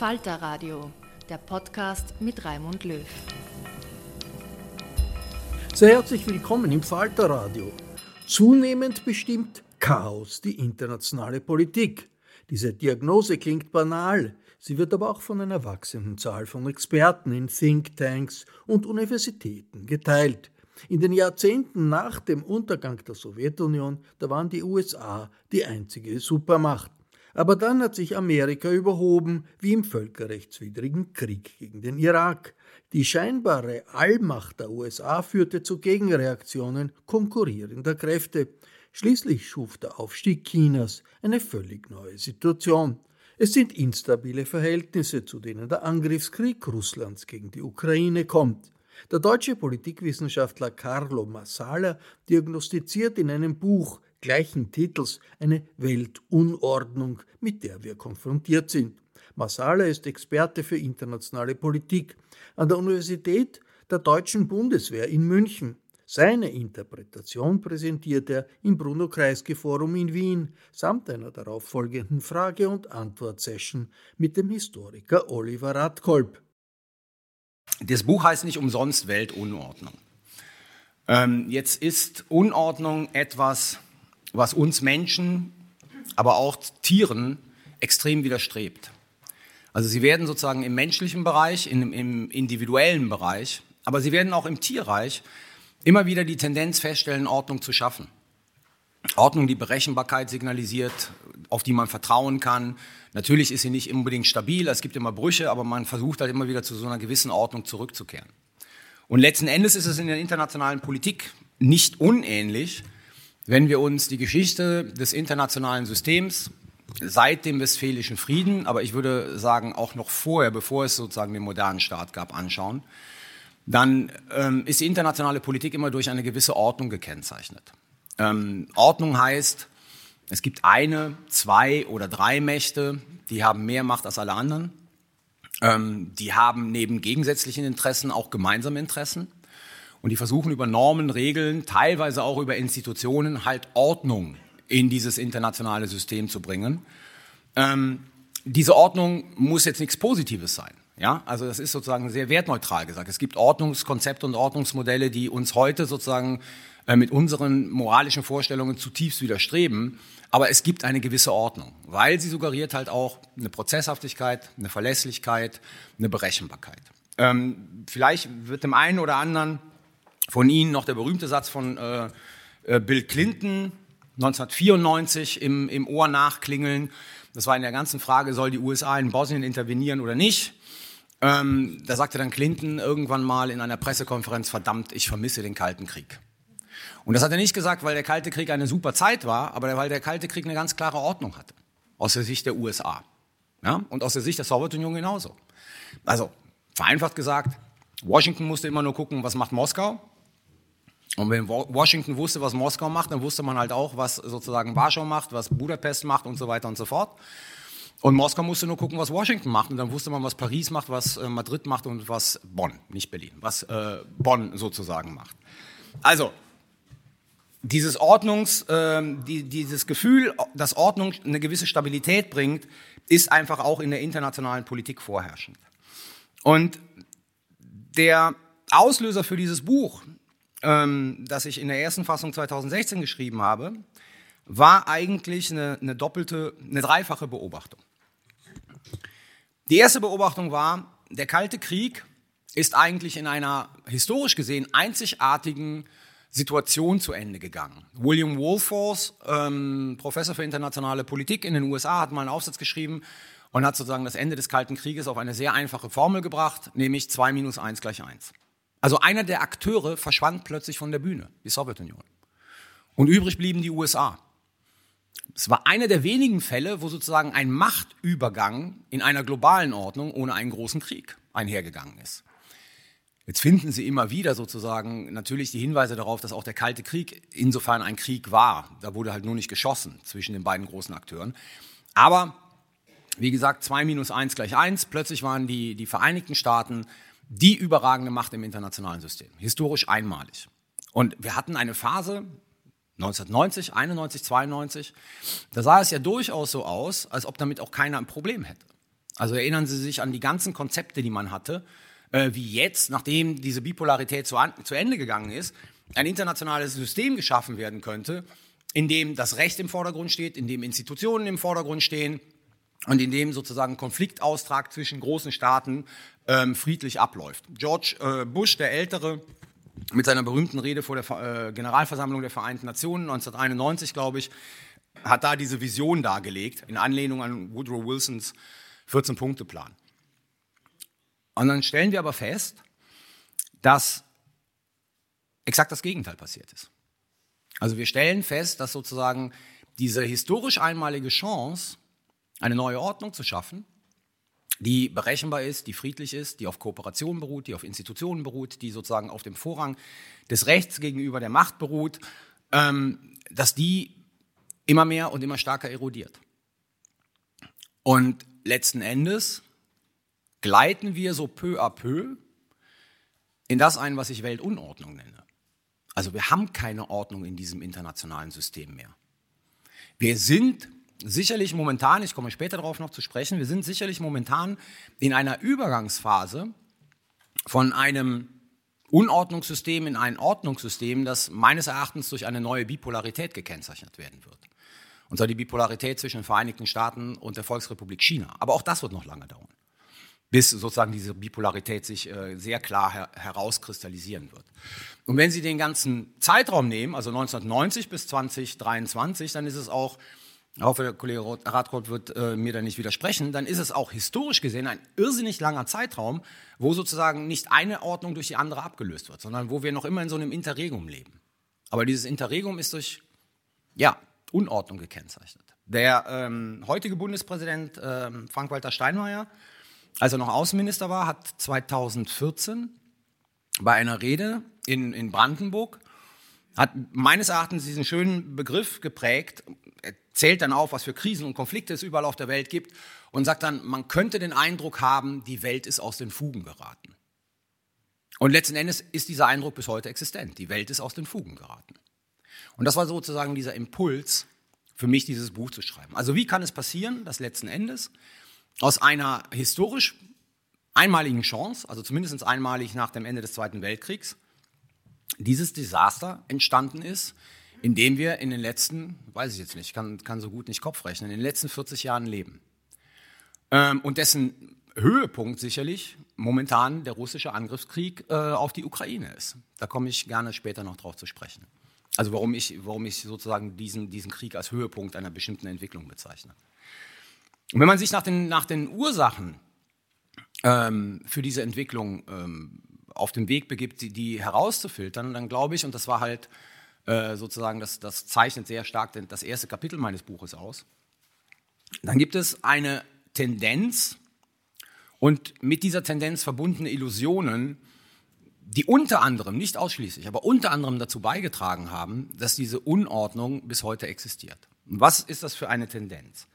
Falter Radio, der Podcast mit Raimund Löw. Sehr herzlich willkommen im Falter Radio. Zunehmend bestimmt Chaos die internationale Politik. Diese Diagnose klingt banal, sie wird aber auch von einer wachsenden Zahl von Experten in Thinktanks und Universitäten geteilt. In den Jahrzehnten nach dem Untergang der Sowjetunion, da waren die USA die einzige Supermacht. Aber dann hat sich Amerika überhoben, wie im völkerrechtswidrigen Krieg gegen den Irak. Die scheinbare Allmacht der USA führte zu Gegenreaktionen konkurrierender Kräfte. Schließlich schuf der Aufstieg Chinas eine völlig neue Situation. Es sind instabile Verhältnisse, zu denen der Angriffskrieg Russlands gegen die Ukraine kommt. Der deutsche Politikwissenschaftler Carlo Massala diagnostiziert in einem Buch gleichen Titels eine Weltunordnung, mit der wir konfrontiert sind. Masala ist Experte für internationale Politik an der Universität der Deutschen Bundeswehr in München. Seine Interpretation präsentiert er im Bruno Kreisky Forum in Wien samt einer darauffolgenden Frage- und Antwort-Session mit dem Historiker Oliver Radkolb. Das Buch heißt nicht umsonst Weltunordnung. Ähm, jetzt ist Unordnung etwas, was uns Menschen, aber auch Tieren extrem widerstrebt. Also sie werden sozusagen im menschlichen Bereich, im, im individuellen Bereich, aber sie werden auch im Tierreich immer wieder die Tendenz feststellen, Ordnung zu schaffen. Ordnung, die Berechenbarkeit signalisiert, auf die man vertrauen kann. Natürlich ist sie nicht unbedingt stabil, es gibt immer Brüche, aber man versucht halt immer wieder zu so einer gewissen Ordnung zurückzukehren. Und letzten Endes ist es in der internationalen Politik nicht unähnlich, wenn wir uns die Geschichte des internationalen Systems seit dem Westfälischen Frieden, aber ich würde sagen auch noch vorher, bevor es sozusagen den modernen Staat gab, anschauen, dann ähm, ist die internationale Politik immer durch eine gewisse Ordnung gekennzeichnet. Ähm, Ordnung heißt, es gibt eine, zwei oder drei Mächte, die haben mehr Macht als alle anderen. Ähm, die haben neben gegensätzlichen Interessen auch gemeinsame Interessen. Und die versuchen über Normen, Regeln, teilweise auch über Institutionen halt Ordnung in dieses internationale System zu bringen. Ähm, diese Ordnung muss jetzt nichts Positives sein. Ja, also das ist sozusagen sehr wertneutral gesagt. Es gibt Ordnungskonzepte und Ordnungsmodelle, die uns heute sozusagen äh, mit unseren moralischen Vorstellungen zutiefst widerstreben. Aber es gibt eine gewisse Ordnung, weil sie suggeriert halt auch eine Prozesshaftigkeit, eine Verlässlichkeit, eine Berechenbarkeit. Ähm, vielleicht wird dem einen oder anderen von Ihnen noch der berühmte Satz von äh, äh, Bill Clinton 1994 im, im Ohr nachklingeln. Das war in der ganzen Frage, soll die USA in Bosnien intervenieren oder nicht. Ähm, da sagte dann Clinton irgendwann mal in einer Pressekonferenz, verdammt, ich vermisse den Kalten Krieg. Und das hat er nicht gesagt, weil der Kalte Krieg eine super Zeit war, aber weil der Kalte Krieg eine ganz klare Ordnung hatte. Aus der Sicht der USA. Ja? Und aus der Sicht der Sowjetunion genauso. Also, vereinfacht gesagt, Washington musste immer nur gucken, was macht Moskau. Und wenn Washington wusste, was Moskau macht, dann wusste man halt auch, was sozusagen Warschau macht, was Budapest macht und so weiter und so fort. Und Moskau musste nur gucken, was Washington macht. Und dann wusste man, was Paris macht, was äh, Madrid macht und was Bonn, nicht Berlin, was äh, Bonn sozusagen macht. Also, dieses Ordnungs, äh, die, dieses Gefühl, dass Ordnung eine gewisse Stabilität bringt, ist einfach auch in der internationalen Politik vorherrschend. Und der Auslöser für dieses Buch, ähm, das ich in der ersten Fassung 2016 geschrieben habe, war eigentlich eine, eine doppelte, eine dreifache Beobachtung. Die erste Beobachtung war, der Kalte Krieg ist eigentlich in einer historisch gesehen einzigartigen Situation zu Ende gegangen. William Wolfors, ähm, Professor für internationale Politik in den USA, hat mal einen Aufsatz geschrieben und hat sozusagen das Ende des Kalten Krieges auf eine sehr einfache Formel gebracht, nämlich 2 minus 1 gleich 1. Also einer der Akteure verschwand plötzlich von der Bühne, die Sowjetunion. Und übrig blieben die USA. Es war einer der wenigen Fälle, wo sozusagen ein Machtübergang in einer globalen Ordnung ohne einen großen Krieg einhergegangen ist. Jetzt finden Sie immer wieder sozusagen natürlich die Hinweise darauf, dass auch der Kalte Krieg insofern ein Krieg war. Da wurde halt nur nicht geschossen zwischen den beiden großen Akteuren. Aber wie gesagt, 2 minus 1 gleich 1. Plötzlich waren die, die Vereinigten Staaten die überragende Macht im internationalen System. Historisch einmalig. Und wir hatten eine Phase, 1990, 91, 92, da sah es ja durchaus so aus, als ob damit auch keiner ein Problem hätte. Also erinnern Sie sich an die ganzen Konzepte, die man hatte, äh, wie jetzt, nachdem diese Bipolarität zu, an, zu Ende gegangen ist, ein internationales System geschaffen werden könnte, in dem das Recht im Vordergrund steht, in dem Institutionen im Vordergrund stehen und in dem sozusagen Konfliktaustrag zwischen großen Staaten ähm, friedlich abläuft. George äh, Bush, der Ältere, mit seiner berühmten Rede vor der äh, Generalversammlung der Vereinten Nationen 1991, glaube ich, hat da diese Vision dargelegt, in Anlehnung an Woodrow Wilsons 14-Punkte-Plan. Und dann stellen wir aber fest, dass exakt das Gegenteil passiert ist. Also wir stellen fest, dass sozusagen diese historisch einmalige Chance, eine neue Ordnung zu schaffen, die berechenbar ist, die friedlich ist, die auf Kooperation beruht, die auf Institutionen beruht, die sozusagen auf dem Vorrang des Rechts gegenüber der Macht beruht, ähm, dass die immer mehr und immer stärker erodiert. Und letzten Endes gleiten wir so peu à peu in das ein, was ich Weltunordnung nenne. Also wir haben keine Ordnung in diesem internationalen System mehr. Wir sind sicherlich momentan, ich komme später darauf noch zu sprechen, wir sind sicherlich momentan in einer Übergangsphase von einem Unordnungssystem in ein Ordnungssystem, das meines Erachtens durch eine neue Bipolarität gekennzeichnet werden wird. Und zwar die Bipolarität zwischen den Vereinigten Staaten und der Volksrepublik China. Aber auch das wird noch lange dauern bis sozusagen diese Bipolarität sich äh, sehr klar her herauskristallisieren wird. Und wenn Sie den ganzen Zeitraum nehmen, also 1990 bis 2023, dann ist es auch, ich hoffe, der Kollege Radkort wird äh, mir da nicht widersprechen, dann ist es auch historisch gesehen ein irrsinnig langer Zeitraum, wo sozusagen nicht eine Ordnung durch die andere abgelöst wird, sondern wo wir noch immer in so einem Interregum leben. Aber dieses Interregum ist durch, ja, Unordnung gekennzeichnet. Der ähm, heutige Bundespräsident ähm, Frank-Walter Steinmeier als er noch Außenminister war, hat 2014 bei einer Rede in, in Brandenburg, hat meines Erachtens diesen schönen Begriff geprägt, er zählt dann auf, was für Krisen und Konflikte es überall auf der Welt gibt und sagt dann, man könnte den Eindruck haben, die Welt ist aus den Fugen geraten. Und letzten Endes ist dieser Eindruck bis heute existent. Die Welt ist aus den Fugen geraten. Und das war sozusagen dieser Impuls für mich, dieses Buch zu schreiben. Also wie kann es passieren, dass letzten Endes aus einer historisch einmaligen Chance, also zumindest einmalig nach dem Ende des Zweiten Weltkriegs, dieses Desaster entstanden ist, in dem wir in den letzten, weiß ich jetzt nicht, kann, kann so gut nicht Kopf rechnen, in den letzten 40 Jahren leben. Ähm, und dessen Höhepunkt sicherlich momentan der russische Angriffskrieg äh, auf die Ukraine ist. Da komme ich gerne später noch drauf zu sprechen. Also warum ich, warum ich sozusagen diesen, diesen Krieg als Höhepunkt einer bestimmten Entwicklung bezeichne. Und wenn man sich nach den, nach den Ursachen ähm, für diese Entwicklung ähm, auf den Weg begibt, die, die herauszufiltern, dann glaube ich, und das war halt äh, sozusagen, das, das zeichnet sehr stark das erste Kapitel meines Buches aus, dann gibt es eine Tendenz und mit dieser Tendenz verbundene Illusionen, die unter anderem, nicht ausschließlich, aber unter anderem dazu beigetragen haben, dass diese Unordnung bis heute existiert. Was ist das für eine Tendenz?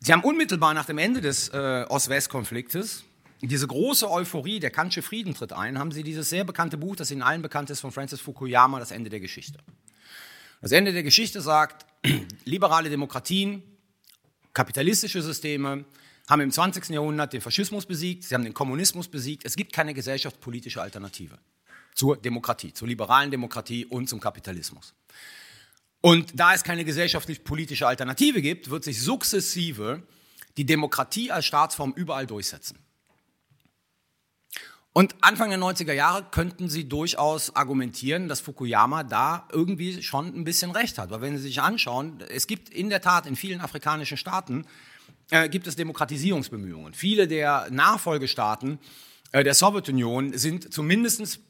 Sie haben unmittelbar nach dem Ende des äh, Ost-West-Konfliktes diese große Euphorie, der Kantsche Frieden tritt ein, haben Sie dieses sehr bekannte Buch, das Ihnen allen bekannt ist, von Francis Fukuyama, Das Ende der Geschichte. Das Ende der Geschichte sagt, liberale Demokratien, kapitalistische Systeme haben im 20. Jahrhundert den Faschismus besiegt, sie haben den Kommunismus besiegt. Es gibt keine gesellschaftspolitische Alternative zur Demokratie, zur liberalen Demokratie und zum Kapitalismus. Und da es keine gesellschaftlich-politische Alternative gibt, wird sich sukzessive die Demokratie als Staatsform überall durchsetzen. Und Anfang der 90er Jahre könnten Sie durchaus argumentieren, dass Fukuyama da irgendwie schon ein bisschen recht hat. Weil wenn Sie sich anschauen, es gibt in der Tat in vielen afrikanischen Staaten äh, gibt es Demokratisierungsbemühungen. Viele der Nachfolgestaaten äh, der Sowjetunion sind zumindest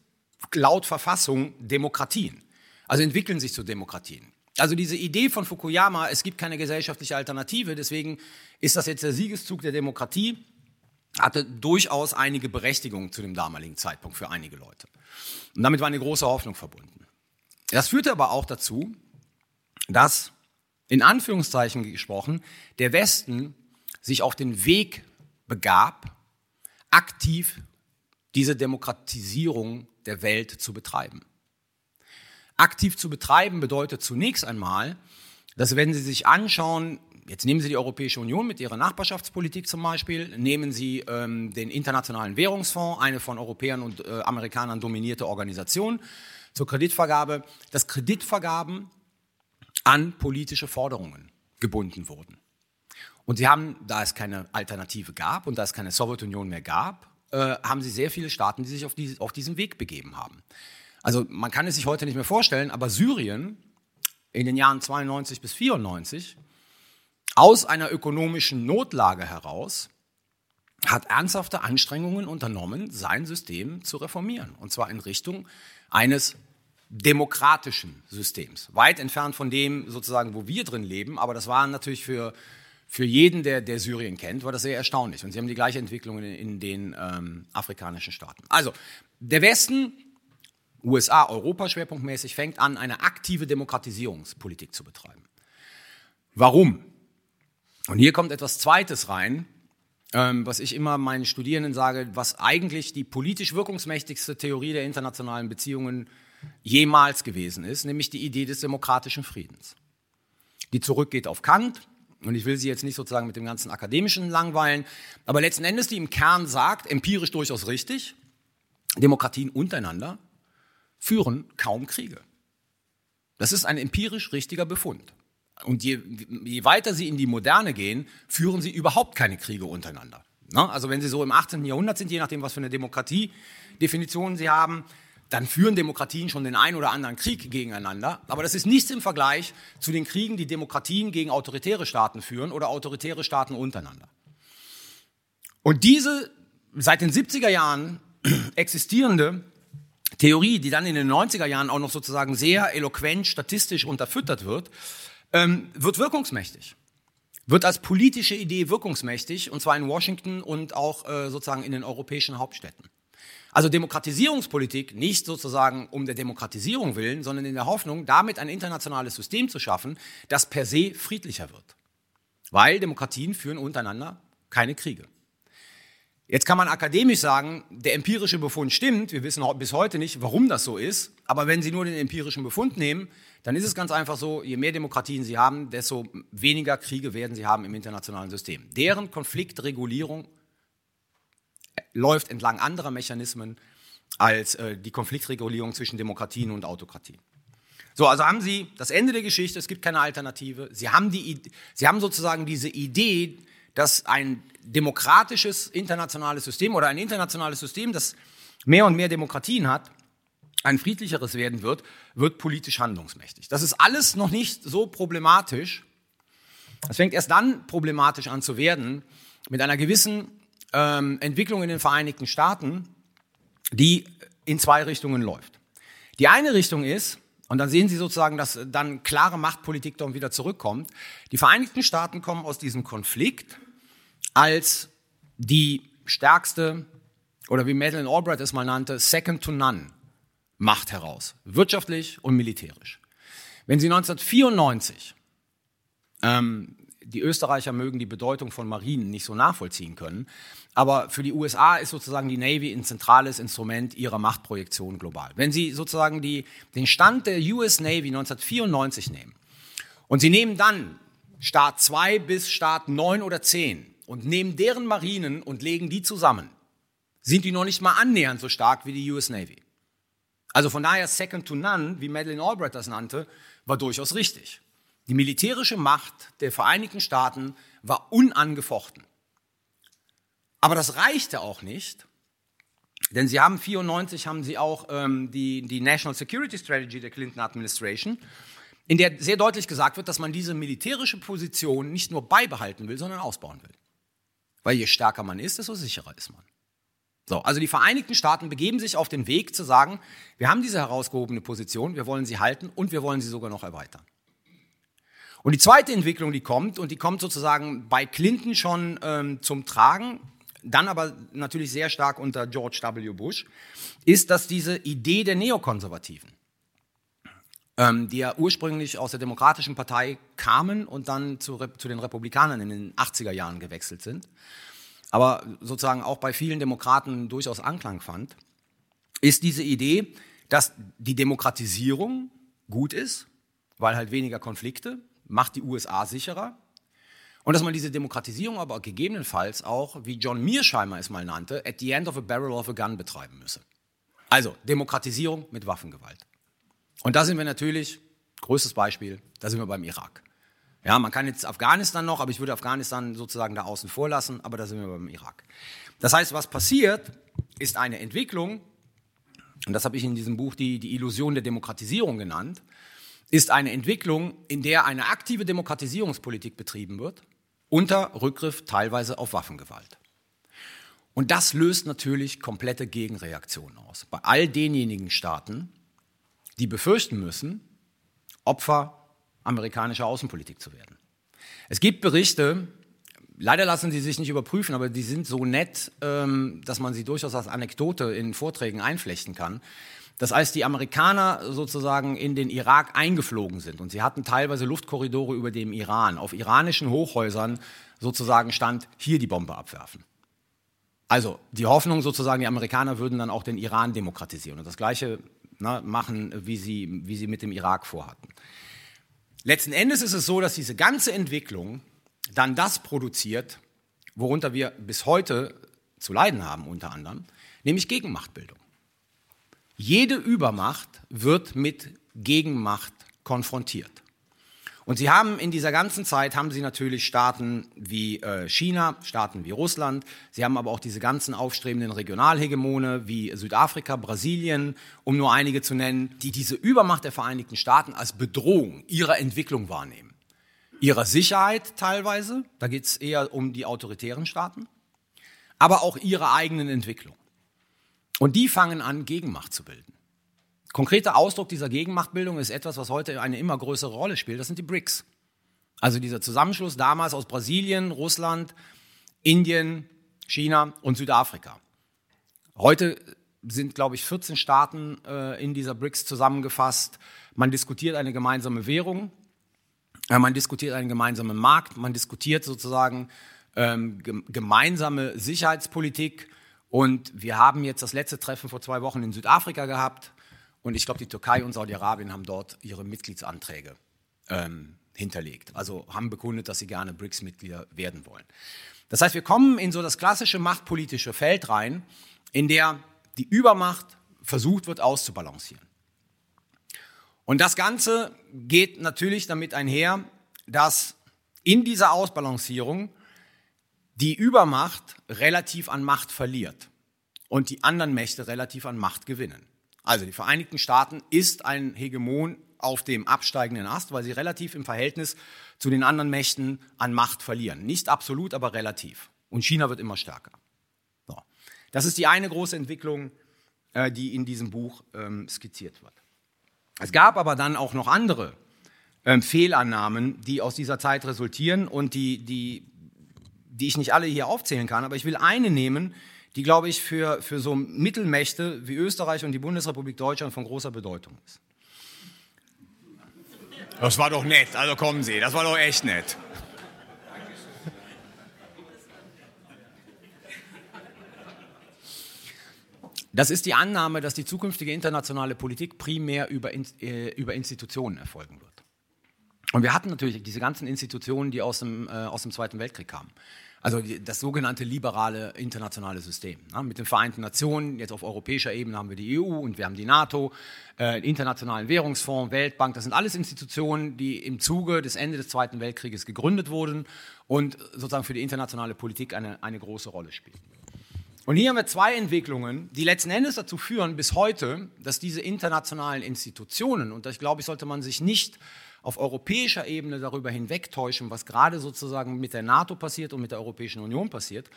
laut Verfassung Demokratien. Also entwickeln sich zu Demokratien. Also diese Idee von Fukuyama, es gibt keine gesellschaftliche Alternative, deswegen ist das jetzt der Siegeszug der Demokratie hatte durchaus einige Berechtigung zu dem damaligen Zeitpunkt für einige Leute. Und damit war eine große Hoffnung verbunden. Das führte aber auch dazu, dass, in Anführungszeichen gesprochen, der Westen sich auf den Weg begab, aktiv diese Demokratisierung der Welt zu betreiben. Aktiv zu betreiben bedeutet zunächst einmal, dass wenn Sie sich anschauen, Jetzt nehmen Sie die Europäische Union mit ihrer Nachbarschaftspolitik zum Beispiel, nehmen Sie ähm, den Internationalen Währungsfonds, eine von Europäern und äh, Amerikanern dominierte Organisation zur Kreditvergabe, dass Kreditvergaben an politische Forderungen gebunden wurden. Und Sie haben, da es keine Alternative gab und da es keine Sowjetunion mehr gab, äh, haben Sie sehr viele Staaten, die sich auf, die, auf diesen Weg begeben haben. Also man kann es sich heute nicht mehr vorstellen, aber Syrien in den Jahren 92 bis 94 aus einer ökonomischen Notlage heraus hat ernsthafte Anstrengungen unternommen, sein System zu reformieren. Und zwar in Richtung eines demokratischen Systems. Weit entfernt von dem sozusagen, wo wir drin leben. Aber das war natürlich für, für jeden, der, der Syrien kennt, war das sehr erstaunlich. Und sie haben die gleiche Entwicklung in, in den ähm, afrikanischen Staaten. Also, der Westen, USA, Europa schwerpunktmäßig, fängt an, eine aktive Demokratisierungspolitik zu betreiben. Warum? Und hier kommt etwas Zweites rein, ähm, was ich immer meinen Studierenden sage, was eigentlich die politisch wirkungsmächtigste Theorie der internationalen Beziehungen jemals gewesen ist, nämlich die Idee des demokratischen Friedens. Die zurückgeht auf Kant, und ich will sie jetzt nicht sozusagen mit dem ganzen akademischen langweilen, aber letzten Endes die im Kern sagt, empirisch durchaus richtig, Demokratien untereinander führen kaum Kriege. Das ist ein empirisch richtiger Befund. Und je, je weiter sie in die Moderne gehen, führen sie überhaupt keine Kriege untereinander. Ne? Also wenn sie so im 18. Jahrhundert sind, je nachdem, was für eine Demokratie-Definition sie haben, dann führen Demokratien schon den einen oder anderen Krieg gegeneinander. Aber das ist nichts im Vergleich zu den Kriegen, die Demokratien gegen autoritäre Staaten führen oder autoritäre Staaten untereinander. Und diese seit den 70er Jahren existierende Theorie, die dann in den 90er Jahren auch noch sozusagen sehr eloquent statistisch unterfüttert wird, ähm, wird wirkungsmächtig. Wird als politische Idee wirkungsmächtig, und zwar in Washington und auch äh, sozusagen in den europäischen Hauptstädten. Also Demokratisierungspolitik nicht sozusagen um der Demokratisierung willen, sondern in der Hoffnung, damit ein internationales System zu schaffen, das per se friedlicher wird. Weil Demokratien führen untereinander keine Kriege. Jetzt kann man akademisch sagen, der empirische Befund stimmt, wir wissen bis heute nicht, warum das so ist, aber wenn Sie nur den empirischen Befund nehmen, dann ist es ganz einfach so, je mehr Demokratien Sie haben, desto weniger Kriege werden Sie haben im internationalen System. Deren Konfliktregulierung äh, läuft entlang anderer Mechanismen als äh, die Konfliktregulierung zwischen Demokratien und Autokratien. So, also haben Sie das Ende der Geschichte, es gibt keine Alternative. Sie haben, die, Sie haben sozusagen diese Idee, dass ein demokratisches internationales System oder ein internationales System, das mehr und mehr Demokratien hat, ein friedlicheres werden wird, wird politisch handlungsmächtig. Das ist alles noch nicht so problematisch. Es fängt erst dann problematisch an zu werden mit einer gewissen ähm, Entwicklung in den Vereinigten Staaten, die in zwei Richtungen läuft. Die eine Richtung ist, und dann sehen Sie sozusagen, dass dann klare Machtpolitik dann wieder zurückkommt. Die Vereinigten Staaten kommen aus diesem Konflikt als die stärkste, oder wie Madeleine Albright es mal nannte, Second to None Macht heraus, wirtschaftlich und militärisch. Wenn Sie 1994 ähm, die Österreicher mögen die Bedeutung von Marinen nicht so nachvollziehen können. Aber für die USA ist sozusagen die Navy ein zentrales Instrument ihrer Machtprojektion global. Wenn Sie sozusagen die, den Stand der US Navy 1994 nehmen und Sie nehmen dann Staat 2 bis Staat 9 oder 10 und nehmen deren Marinen und legen die zusammen, sind die noch nicht mal annähernd so stark wie die US Navy. Also von daher Second to None, wie Madeleine Albright das nannte, war durchaus richtig. Die militärische Macht der Vereinigten Staaten war unangefochten. Aber das reichte auch nicht, denn sie haben 94 haben sie auch ähm, die, die National Security Strategy der Clinton Administration, in der sehr deutlich gesagt wird, dass man diese militärische Position nicht nur beibehalten will, sondern ausbauen will. Weil je stärker man ist, desto sicherer ist man. So, also die Vereinigten Staaten begeben sich auf den Weg zu sagen, wir haben diese herausgehobene Position, wir wollen sie halten und wir wollen sie sogar noch erweitern. Und die zweite Entwicklung, die kommt, und die kommt sozusagen bei Clinton schon ähm, zum Tragen, dann aber natürlich sehr stark unter George W. Bush, ist, dass diese Idee der Neokonservativen, ähm, die ja ursprünglich aus der Demokratischen Partei kamen und dann zu, zu den Republikanern in den 80er Jahren gewechselt sind, aber sozusagen auch bei vielen Demokraten durchaus Anklang fand, ist diese Idee, dass die Demokratisierung gut ist, weil halt weniger Konflikte, macht die USA sicherer. Und dass man diese Demokratisierung aber gegebenenfalls auch, wie John Mearsheimer es mal nannte, at the end of a barrel of a gun betreiben müsse. Also Demokratisierung mit Waffengewalt. Und da sind wir natürlich, größtes Beispiel, da sind wir beim Irak. Ja, man kann jetzt Afghanistan noch, aber ich würde Afghanistan sozusagen da außen vor lassen, aber da sind wir beim Irak. Das heißt, was passiert, ist eine Entwicklung, und das habe ich in diesem Buch die, die Illusion der Demokratisierung genannt, ist eine Entwicklung, in der eine aktive Demokratisierungspolitik betrieben wird, unter Rückgriff teilweise auf Waffengewalt. Und das löst natürlich komplette Gegenreaktionen aus. Bei all denjenigen Staaten, die befürchten müssen, Opfer amerikanischer Außenpolitik zu werden. Es gibt Berichte, leider lassen sie sich nicht überprüfen, aber die sind so nett, ähm, dass man sie durchaus als Anekdote in Vorträgen einflechten kann, dass als die Amerikaner sozusagen in den Irak eingeflogen sind und sie hatten teilweise Luftkorridore über dem Iran, auf iranischen Hochhäusern sozusagen stand, hier die Bombe abwerfen. Also die Hoffnung sozusagen, die Amerikaner würden dann auch den Iran demokratisieren und das Gleiche na, machen, wie sie, wie sie mit dem Irak vorhatten. Letzten Endes ist es so, dass diese ganze Entwicklung dann das produziert, worunter wir bis heute zu leiden haben, unter anderem, nämlich Gegenmachtbildung. Jede Übermacht wird mit Gegenmacht konfrontiert. Und sie haben in dieser ganzen Zeit, haben sie natürlich Staaten wie äh, China, Staaten wie Russland, sie haben aber auch diese ganzen aufstrebenden Regionalhegemone wie Südafrika, Brasilien, um nur einige zu nennen, die diese Übermacht der Vereinigten Staaten als Bedrohung ihrer Entwicklung wahrnehmen. Ihrer Sicherheit teilweise, da geht es eher um die autoritären Staaten, aber auch ihrer eigenen Entwicklung. Und die fangen an, Gegenmacht zu bilden. Konkreter Ausdruck dieser Gegenmachtbildung ist etwas, was heute eine immer größere Rolle spielt. Das sind die BRICS. Also dieser Zusammenschluss damals aus Brasilien, Russland, Indien, China und Südafrika. Heute sind, glaube ich, 14 Staaten äh, in dieser BRICS zusammengefasst. Man diskutiert eine gemeinsame Währung, äh, man diskutiert einen gemeinsamen Markt, man diskutiert sozusagen ähm, gemeinsame Sicherheitspolitik und wir haben jetzt das letzte Treffen vor zwei Wochen in Südafrika gehabt. Und ich glaube, die Türkei und Saudi-Arabien haben dort ihre Mitgliedsanträge ähm, hinterlegt. Also haben bekundet, dass sie gerne BRICS-Mitglieder werden wollen. Das heißt, wir kommen in so das klassische machtpolitische Feld rein, in der die Übermacht versucht wird auszubalancieren. Und das Ganze geht natürlich damit einher, dass in dieser Ausbalancierung die Übermacht relativ an Macht verliert und die anderen Mächte relativ an Macht gewinnen. Also die Vereinigten Staaten ist ein Hegemon auf dem absteigenden Ast, weil sie relativ im Verhältnis zu den anderen Mächten an Macht verlieren. Nicht absolut, aber relativ. Und China wird immer stärker. So. Das ist die eine große Entwicklung, äh, die in diesem Buch ähm, skizziert wird. Es gab aber dann auch noch andere ähm, Fehlannahmen, die aus dieser Zeit resultieren und die, die, die ich nicht alle hier aufzählen kann. Aber ich will eine nehmen, die, glaube ich, für, für so Mittelmächte wie Österreich und die Bundesrepublik Deutschland von großer Bedeutung ist. Das war doch nett, also kommen Sie, das war doch echt nett. Das ist die Annahme, dass die zukünftige internationale Politik primär über, äh, über Institutionen erfolgen wird. Und wir hatten natürlich diese ganzen Institutionen, die aus dem, äh, aus dem Zweiten Weltkrieg kamen. Also das sogenannte liberale internationale System. Ne? Mit den Vereinten Nationen, jetzt auf europäischer Ebene haben wir die EU und wir haben die NATO, äh, Internationalen Währungsfonds, Weltbank. Das sind alles Institutionen, die im Zuge des Ende des Zweiten Weltkrieges gegründet wurden und sozusagen für die internationale Politik eine, eine große Rolle spielen. Und hier haben wir zwei Entwicklungen, die letzten Endes dazu führen, bis heute, dass diese internationalen Institutionen, und ich glaube, ich sollte man sich nicht auf europäischer Ebene darüber hinwegtäuschen, was gerade sozusagen mit der NATO passiert und mit der Europäischen Union passiert,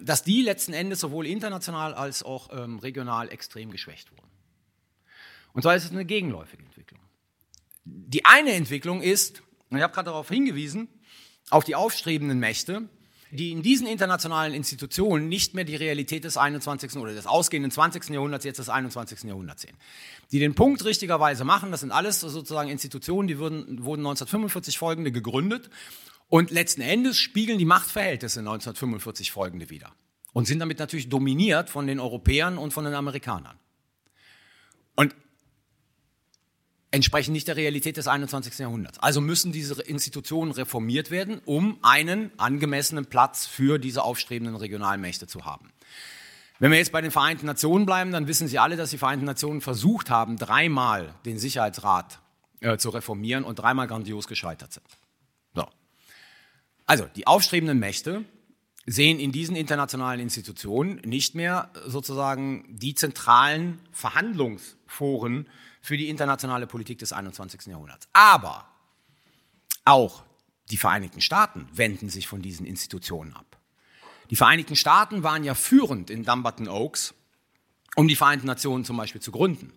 dass die letzten Endes sowohl international als auch ähm, regional extrem geschwächt wurden. Und zwar ist es eine gegenläufige Entwicklung. Die eine Entwicklung ist, und ich habe gerade darauf hingewiesen, auf die aufstrebenden Mächte, die in diesen internationalen Institutionen nicht mehr die Realität des 21. oder des ausgehenden 20. Jahrhunderts, jetzt des 21. Jahrhunderts sehen. Die den Punkt richtigerweise machen, das sind alles sozusagen Institutionen, die wurden, wurden 1945 folgende gegründet und letzten Endes spiegeln die Machtverhältnisse 1945 folgende wieder und sind damit natürlich dominiert von den Europäern und von den Amerikanern. Und entsprechen nicht der Realität des 21. Jahrhunderts. Also müssen diese Institutionen reformiert werden, um einen angemessenen Platz für diese aufstrebenden Regionalmächte zu haben. Wenn wir jetzt bei den Vereinten Nationen bleiben, dann wissen Sie alle, dass die Vereinten Nationen versucht haben, dreimal den Sicherheitsrat äh, zu reformieren und dreimal grandios gescheitert sind. So. Also, die aufstrebenden Mächte sehen in diesen internationalen Institutionen nicht mehr sozusagen die zentralen Verhandlungsforen für die internationale Politik des 21. Jahrhunderts. Aber auch die Vereinigten Staaten wenden sich von diesen Institutionen ab. Die Vereinigten Staaten waren ja führend in Dumbarton Oaks, um die Vereinten Nationen zum Beispiel zu gründen.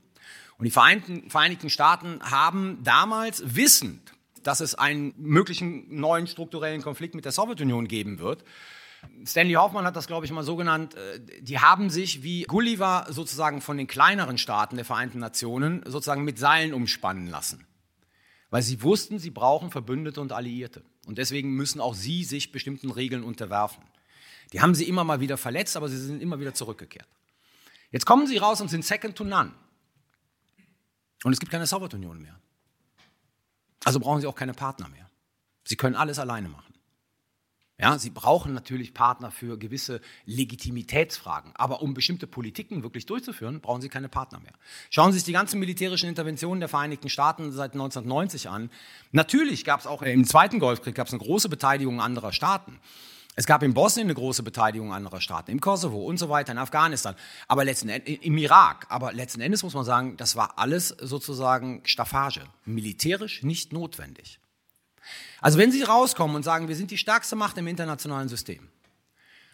Und die Vereinigten Staaten haben damals wissend, dass es einen möglichen neuen strukturellen Konflikt mit der Sowjetunion geben wird, Stanley Hoffmann hat das, glaube ich, mal so genannt, äh, die haben sich wie Gulliver sozusagen von den kleineren Staaten der Vereinten Nationen sozusagen mit Seilen umspannen lassen. Weil sie wussten, sie brauchen Verbündete und Alliierte. Und deswegen müssen auch sie sich bestimmten Regeln unterwerfen. Die haben sie immer mal wieder verletzt, aber sie sind immer wieder zurückgekehrt. Jetzt kommen sie raus und sind second to none. Und es gibt keine Sowjetunion mehr. Also brauchen sie auch keine Partner mehr. Sie können alles alleine machen. Ja, sie brauchen natürlich Partner für gewisse Legitimitätsfragen, aber um bestimmte Politiken wirklich durchzuführen, brauchen sie keine Partner mehr. Schauen Sie sich die ganzen militärischen Interventionen der Vereinigten Staaten seit 1990 an. Natürlich gab es auch im Zweiten Golfkrieg gab es eine große Beteiligung anderer Staaten. Es gab in Bosnien eine große Beteiligung anderer Staaten, im Kosovo und so weiter, in Afghanistan, aber letzten Endes, im Irak. Aber letzten Endes muss man sagen, das war alles sozusagen Staffage, militärisch nicht notwendig. Also wenn Sie rauskommen und sagen, wir sind die stärkste Macht im internationalen System.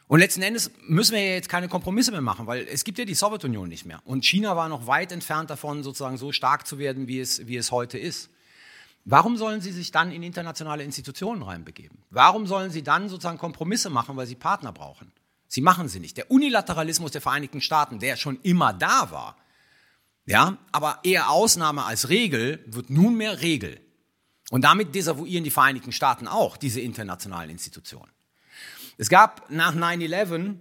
Und letzten Endes müssen wir ja jetzt keine Kompromisse mehr machen, weil es gibt ja die Sowjetunion nicht mehr. Und China war noch weit entfernt davon, sozusagen so stark zu werden, wie es, wie es heute ist. Warum sollen Sie sich dann in internationale Institutionen reinbegeben? Warum sollen Sie dann sozusagen Kompromisse machen, weil Sie Partner brauchen? Sie machen sie nicht. Der Unilateralismus der Vereinigten Staaten, der schon immer da war, ja, aber eher Ausnahme als Regel, wird nunmehr Regel. Und damit desavouieren die Vereinigten Staaten auch diese internationalen Institutionen. Es gab nach 9-11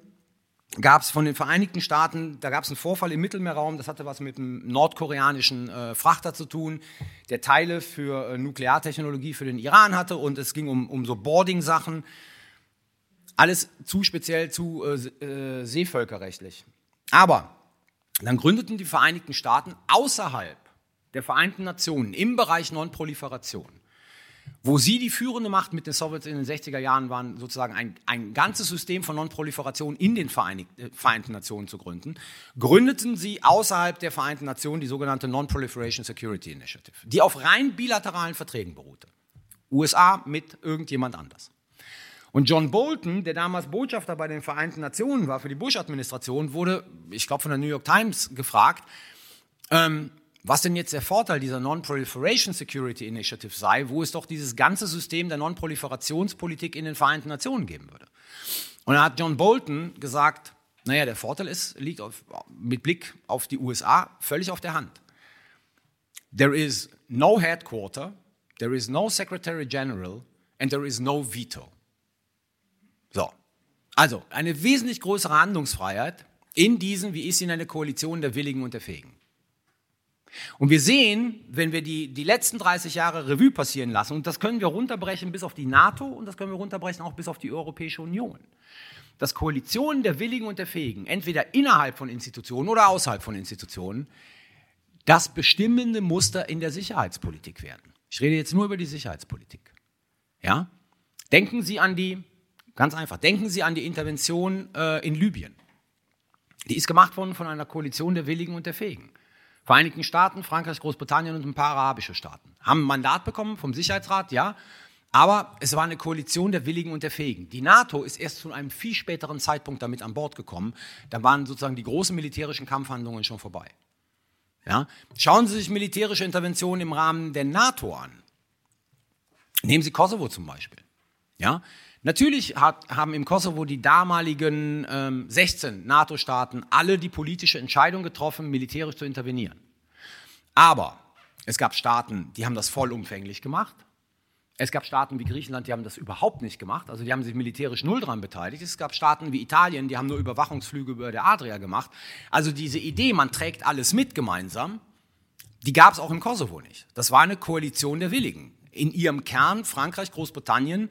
gab es von den Vereinigten Staaten, da gab es einen Vorfall im Mittelmeerraum, das hatte was mit einem nordkoreanischen äh, Frachter zu tun, der Teile für äh, Nukleartechnologie für den Iran hatte und es ging um, um so Boarding-Sachen. Alles zu speziell, zu äh, äh seevölkerrechtlich. Aber dann gründeten die Vereinigten Staaten außerhalb der Vereinten Nationen im Bereich Nonproliferation Wo sie die führende Macht mit den Sowjets in den 60er Jahren waren, sozusagen ein, ein ganzes System von Non-Proliferation in den äh, Vereinten Nationen zu gründen, gründeten sie außerhalb der Vereinten Nationen die sogenannte Non-Proliferation Security Initiative, die auf rein bilateralen Verträgen beruhte. USA mit irgendjemand anders. Und John Bolton, der damals Botschafter bei den Vereinten Nationen war für die Bush-Administration, wurde, ich glaube, von der New York Times gefragt, ähm, was denn jetzt der Vorteil dieser Non-Proliferation Security Initiative sei, wo es doch dieses ganze System der Non-Proliferationspolitik in den Vereinten Nationen geben würde. Und da hat John Bolton gesagt, naja, der Vorteil ist, liegt auf, mit Blick auf die USA völlig auf der Hand. There is no headquarter, there is no secretary general and there is no veto. So. Also, eine wesentlich größere Handlungsfreiheit in diesen, wie ich sie nenne, Koalition der Willigen und der Fähigen. Und wir sehen, wenn wir die, die letzten 30 Jahre Revue passieren lassen, und das können wir runterbrechen bis auf die NATO und das können wir runterbrechen auch bis auf die Europäische Union, dass Koalitionen der Willigen und der Fähigen, entweder innerhalb von Institutionen oder außerhalb von Institutionen, das bestimmende Muster in der Sicherheitspolitik werden. Ich rede jetzt nur über die Sicherheitspolitik. Ja? Denken Sie an die, ganz einfach, denken Sie an die Intervention äh, in Libyen. Die ist gemacht worden von einer Koalition der Willigen und der Fähigen. Vereinigten Staaten, Frankreich, Großbritannien und ein paar arabische Staaten. Haben ein Mandat bekommen vom Sicherheitsrat, ja. Aber es war eine Koalition der Willigen und der Fähigen. Die NATO ist erst zu einem viel späteren Zeitpunkt damit an Bord gekommen. Da waren sozusagen die großen militärischen Kampfhandlungen schon vorbei. Ja? Schauen Sie sich militärische Interventionen im Rahmen der NATO an. Nehmen Sie Kosovo zum Beispiel. Ja? Natürlich hat, haben im Kosovo die damaligen ähm, 16 NATO-Staaten alle die politische Entscheidung getroffen, militärisch zu intervenieren. Aber es gab Staaten, die haben das vollumfänglich gemacht. Es gab Staaten wie Griechenland, die haben das überhaupt nicht gemacht, also die haben sich militärisch null daran beteiligt. Es gab Staaten wie Italien, die haben nur Überwachungsflüge über der Adria gemacht. Also diese Idee, man trägt alles mit gemeinsam, die gab es auch im Kosovo nicht. Das war eine Koalition der Willigen. In ihrem Kern Frankreich, Großbritannien,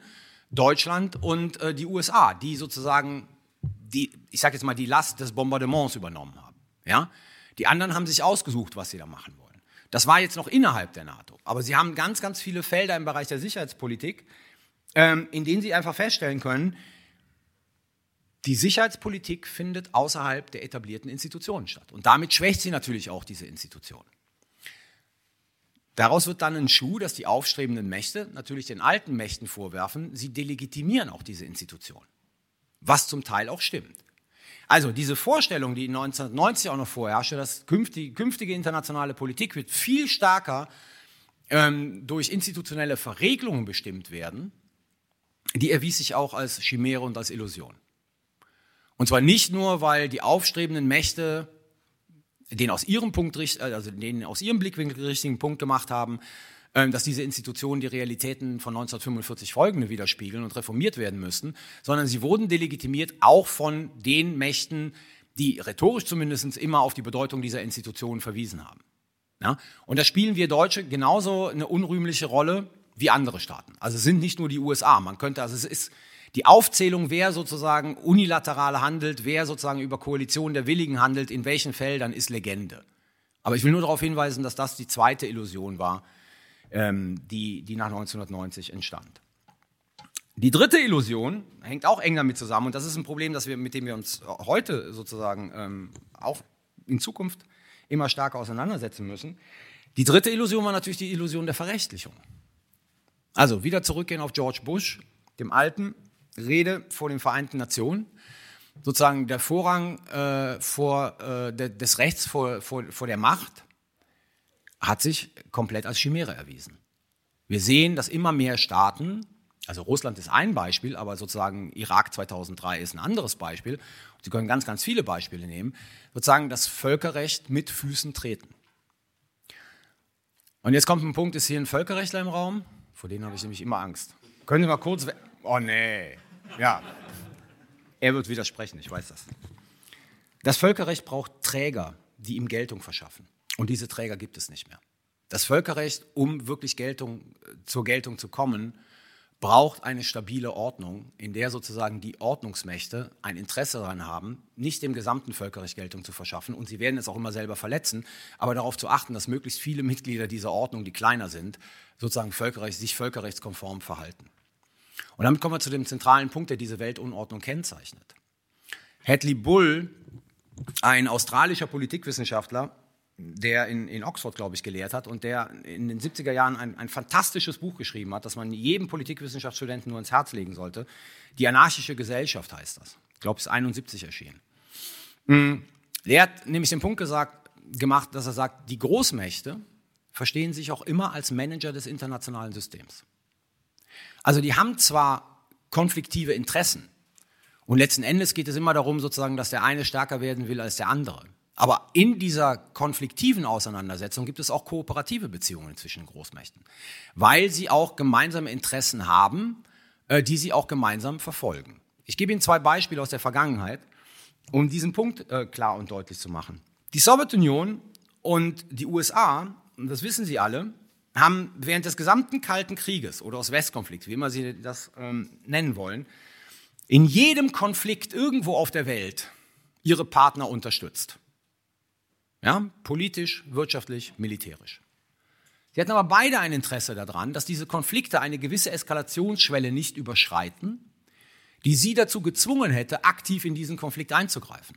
Deutschland und äh, die USA, die sozusagen, die, ich sage jetzt mal, die Last des Bombardements übernommen haben. Ja? Die anderen haben sich ausgesucht, was sie da machen wollen. Das war jetzt noch innerhalb der NATO. Aber sie haben ganz, ganz viele Felder im Bereich der Sicherheitspolitik, ähm, in denen sie einfach feststellen können, die Sicherheitspolitik findet außerhalb der etablierten Institutionen statt. Und damit schwächt sie natürlich auch diese Institutionen. Daraus wird dann ein Schuh, dass die aufstrebenden Mächte natürlich den alten Mächten vorwerfen, sie delegitimieren auch diese Institution. Was zum Teil auch stimmt. Also diese Vorstellung, die 1990 auch noch vorherrschte, dass künftige, künftige internationale Politik wird viel stärker ähm, durch institutionelle Verregelungen bestimmt werden, die erwies sich auch als Chimäre und als Illusion. Und zwar nicht nur, weil die aufstrebenden Mächte den aus ihrem Punkt, also den aus ihrem Blickwinkel richtigen Punkt gemacht haben, ähm, dass diese Institutionen die Realitäten von 1945 folgende widerspiegeln und reformiert werden müssten, sondern sie wurden delegitimiert auch von den Mächten, die rhetorisch zumindest immer auf die Bedeutung dieser Institutionen verwiesen haben. Ja? Und da spielen wir Deutsche genauso eine unrühmliche Rolle wie andere Staaten. Also es sind nicht nur die USA. Man könnte, also es ist die Aufzählung, wer sozusagen unilateral handelt, wer sozusagen über Koalitionen der Willigen handelt, in welchen Feldern, ist Legende. Aber ich will nur darauf hinweisen, dass das die zweite Illusion war, ähm, die, die nach 1990 entstand. Die dritte Illusion hängt auch eng damit zusammen und das ist ein Problem, das wir, mit dem wir uns heute sozusagen ähm, auch in Zukunft immer stärker auseinandersetzen müssen. Die dritte Illusion war natürlich die Illusion der Verrechtlichung. Also wieder zurückgehen auf George Bush, dem Alten, Rede vor den Vereinten Nationen. Sozusagen der Vorrang äh, vor, äh, de, des Rechts vor, vor, vor der Macht hat sich komplett als Chimäre erwiesen. Wir sehen, dass immer mehr Staaten, also Russland ist ein Beispiel, aber sozusagen Irak 2003 ist ein anderes Beispiel. Sie können ganz, ganz viele Beispiele nehmen, sozusagen das Völkerrecht mit Füßen treten. Und jetzt kommt ein Punkt, ist hier ein Völkerrechtler im Raum? Vor denen habe ich nämlich immer Angst. Können Sie mal kurz Oh nee. Ja. Er wird widersprechen, ich weiß das. Das Völkerrecht braucht Träger, die ihm Geltung verschaffen. Und diese Träger gibt es nicht mehr. Das Völkerrecht, um wirklich Geltung, zur Geltung zu kommen, braucht eine stabile Ordnung, in der sozusagen die Ordnungsmächte ein Interesse daran haben, nicht dem gesamten Völkerrecht Geltung zu verschaffen. Und sie werden es auch immer selber verletzen, aber darauf zu achten, dass möglichst viele Mitglieder dieser Ordnung, die kleiner sind, sozusagen Völkerrecht, sich völkerrechtskonform verhalten. Und damit kommen wir zu dem zentralen Punkt, der diese Weltunordnung kennzeichnet. Hadley Bull, ein australischer Politikwissenschaftler, der in, in Oxford, glaube ich, gelehrt hat und der in den 70er Jahren ein, ein fantastisches Buch geschrieben hat, das man jedem Politikwissenschaftsstudenten nur ins Herz legen sollte. Die anarchische Gesellschaft heißt das. Ich glaube, es ist 71 erschienen. Mm, der hat nämlich den Punkt gesagt, gemacht, dass er sagt, die Großmächte verstehen sich auch immer als Manager des internationalen Systems. Also die haben zwar konfliktive Interessen und letzten Endes geht es immer darum, sozusagen, dass der eine stärker werden will als der andere. Aber in dieser konfliktiven Auseinandersetzung gibt es auch kooperative Beziehungen zwischen Großmächten, weil sie auch gemeinsame Interessen haben, äh, die sie auch gemeinsam verfolgen. Ich gebe Ihnen zwei Beispiele aus der Vergangenheit, um diesen Punkt äh, klar und deutlich zu machen. Die Sowjetunion und die USA, und das wissen Sie alle, haben während des gesamten Kalten Krieges oder aus Westkonflikt, wie immer Sie das ähm, nennen wollen, in jedem Konflikt irgendwo auf der Welt ihre Partner unterstützt. Ja, politisch, wirtschaftlich, militärisch. Sie hatten aber beide ein Interesse daran, dass diese Konflikte eine gewisse Eskalationsschwelle nicht überschreiten, die sie dazu gezwungen hätte, aktiv in diesen Konflikt einzugreifen.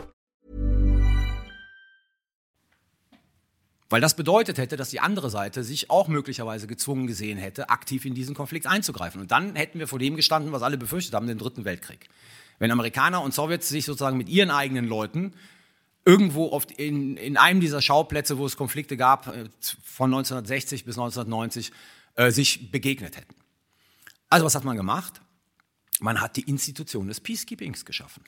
Weil das bedeutet hätte, dass die andere Seite sich auch möglicherweise gezwungen gesehen hätte, aktiv in diesen Konflikt einzugreifen. Und dann hätten wir vor dem gestanden, was alle befürchtet haben, den Dritten Weltkrieg. Wenn Amerikaner und Sowjets sich sozusagen mit ihren eigenen Leuten irgendwo oft in, in einem dieser Schauplätze, wo es Konflikte gab, äh, von 1960 bis 1990, äh, sich begegnet hätten. Also was hat man gemacht? Man hat die Institution des Peacekeepings geschaffen.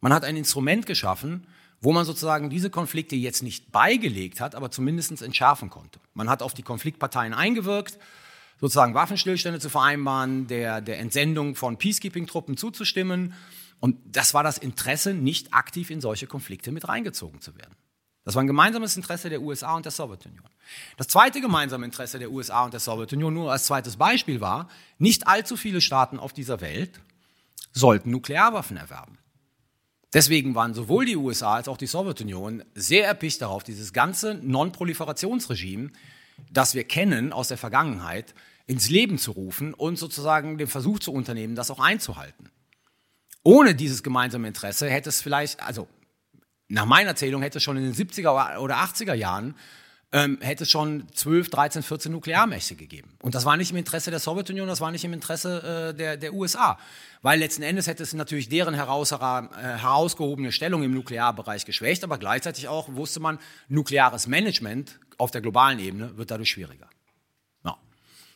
Man hat ein Instrument geschaffen, wo man sozusagen diese Konflikte jetzt nicht beigelegt hat, aber zumindest entschärfen konnte. Man hat auf die Konfliktparteien eingewirkt, sozusagen Waffenstillstände zu vereinbaren, der, der Entsendung von Peacekeeping-Truppen zuzustimmen. Und das war das Interesse, nicht aktiv in solche Konflikte mit reingezogen zu werden. Das war ein gemeinsames Interesse der USA und der Sowjetunion. Das zweite gemeinsame Interesse der USA und der Sowjetunion, nur als zweites Beispiel war, nicht allzu viele Staaten auf dieser Welt sollten Nuklearwaffen erwerben. Deswegen waren sowohl die USA als auch die Sowjetunion sehr erpicht darauf, dieses ganze Non-Proliferationsregime, das wir kennen aus der Vergangenheit, ins Leben zu rufen und sozusagen den Versuch zu unternehmen, das auch einzuhalten. Ohne dieses gemeinsame Interesse hätte es vielleicht, also nach meiner Erzählung hätte es schon in den 70er oder 80er Jahren ähm, hätte es schon 12, 13, 14 Nuklearmächte gegeben. Und das war nicht im Interesse der Sowjetunion, das war nicht im Interesse äh, der, der USA. Weil letzten Endes hätte es natürlich deren heraus, äh, herausgehobene Stellung im Nuklearbereich geschwächt, aber gleichzeitig auch wusste man, nukleares Management auf der globalen Ebene wird dadurch schwieriger. Ja.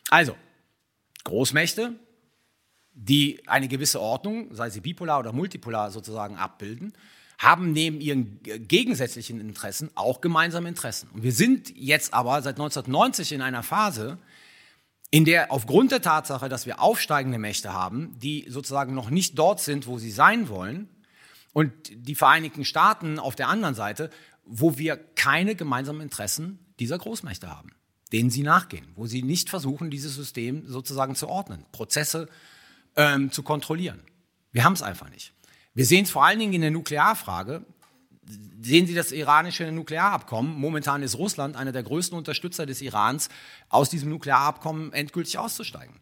Also, Großmächte, die eine gewisse Ordnung, sei sie bipolar oder multipolar sozusagen, abbilden, haben neben ihren gegensätzlichen Interessen auch gemeinsame Interessen. Und wir sind jetzt aber seit 1990 in einer Phase, in der aufgrund der Tatsache, dass wir aufsteigende Mächte haben, die sozusagen noch nicht dort sind, wo sie sein wollen, und die Vereinigten Staaten auf der anderen Seite, wo wir keine gemeinsamen Interessen dieser Großmächte haben, denen sie nachgehen, wo sie nicht versuchen, dieses System sozusagen zu ordnen, Prozesse ähm, zu kontrollieren. Wir haben es einfach nicht. Wir sehen es vor allen Dingen in der Nuklearfrage. Sehen Sie das iranische Nuklearabkommen? Momentan ist Russland einer der größten Unterstützer des Irans, aus diesem Nuklearabkommen endgültig auszusteigen.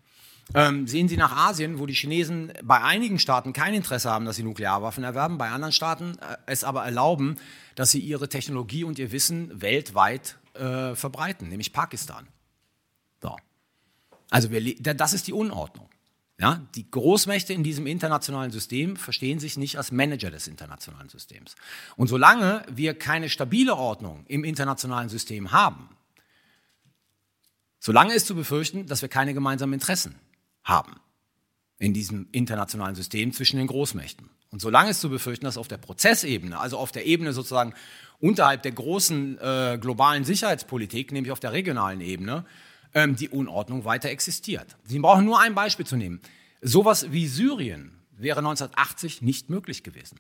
Ähm, sehen Sie nach Asien, wo die Chinesen bei einigen Staaten kein Interesse haben, dass sie Nuklearwaffen erwerben, bei anderen Staaten äh, es aber erlauben, dass sie ihre Technologie und ihr Wissen weltweit äh, verbreiten, nämlich Pakistan. So. Also wir, das ist die Unordnung. Ja, die Großmächte in diesem internationalen System verstehen sich nicht als Manager des internationalen Systems. Und solange wir keine stabile Ordnung im internationalen System haben, Solange ist zu befürchten, dass wir keine gemeinsamen Interessen haben in diesem internationalen System zwischen den Großmächten. Und solange ist zu befürchten, dass auf der Prozessebene, also auf der Ebene sozusagen unterhalb der großen äh, globalen Sicherheitspolitik, nämlich auf der regionalen Ebene, ähm, die Unordnung weiter existiert. Sie brauchen nur ein Beispiel zu nehmen. Sowas wie Syrien wäre 1980 nicht möglich gewesen.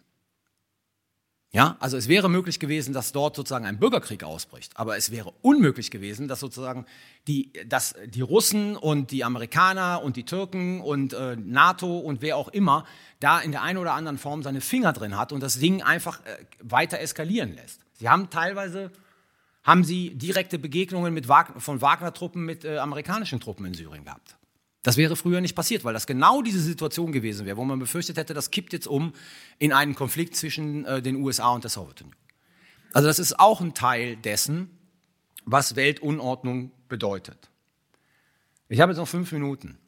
Ja, also es wäre möglich gewesen, dass dort sozusagen ein Bürgerkrieg ausbricht, aber es wäre unmöglich gewesen, dass sozusagen die, dass die Russen und die Amerikaner und die Türken und äh, NATO und wer auch immer da in der einen oder anderen Form seine Finger drin hat und das Ding einfach äh, weiter eskalieren lässt. Sie haben teilweise haben sie direkte Begegnungen mit Wagner, von Wagner-Truppen mit äh, amerikanischen Truppen in Syrien gehabt. Das wäre früher nicht passiert, weil das genau diese Situation gewesen wäre, wo man befürchtet hätte, das kippt jetzt um in einen Konflikt zwischen äh, den USA und der Sowjetunion. Also das ist auch ein Teil dessen, was Weltunordnung bedeutet. Ich habe jetzt noch fünf Minuten.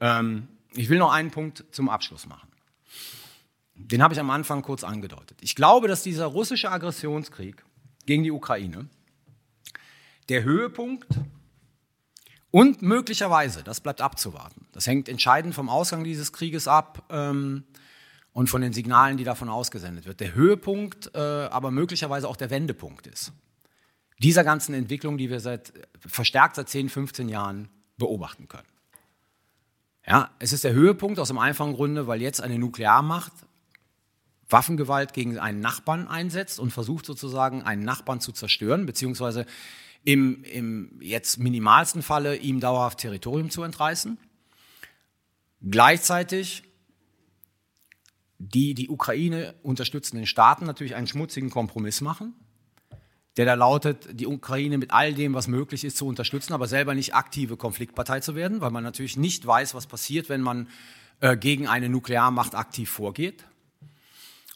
Ähm, ich will noch einen Punkt zum Abschluss machen. Den habe ich am Anfang kurz angedeutet. Ich glaube, dass dieser russische Aggressionskrieg gegen die Ukraine der Höhepunkt und möglicherweise, das bleibt abzuwarten, das hängt entscheidend vom Ausgang dieses Krieges ab ähm, und von den Signalen, die davon ausgesendet wird. Der Höhepunkt, äh, aber möglicherweise auch der Wendepunkt ist. Dieser ganzen Entwicklung, die wir seit, verstärkt seit 10, 15 Jahren beobachten können. Ja, es ist der Höhepunkt aus dem einfachen Grunde, weil jetzt eine Nuklearmacht Waffengewalt gegen einen Nachbarn einsetzt und versucht sozusagen einen Nachbarn zu zerstören, beziehungsweise im, im jetzt minimalsten Falle ihm dauerhaft Territorium zu entreißen. Gleichzeitig die die Ukraine unterstützenden Staaten natürlich einen schmutzigen Kompromiss machen, der da lautet, die Ukraine mit all dem, was möglich ist, zu unterstützen, aber selber nicht aktive Konfliktpartei zu werden, weil man natürlich nicht weiß, was passiert, wenn man äh, gegen eine Nuklearmacht aktiv vorgeht.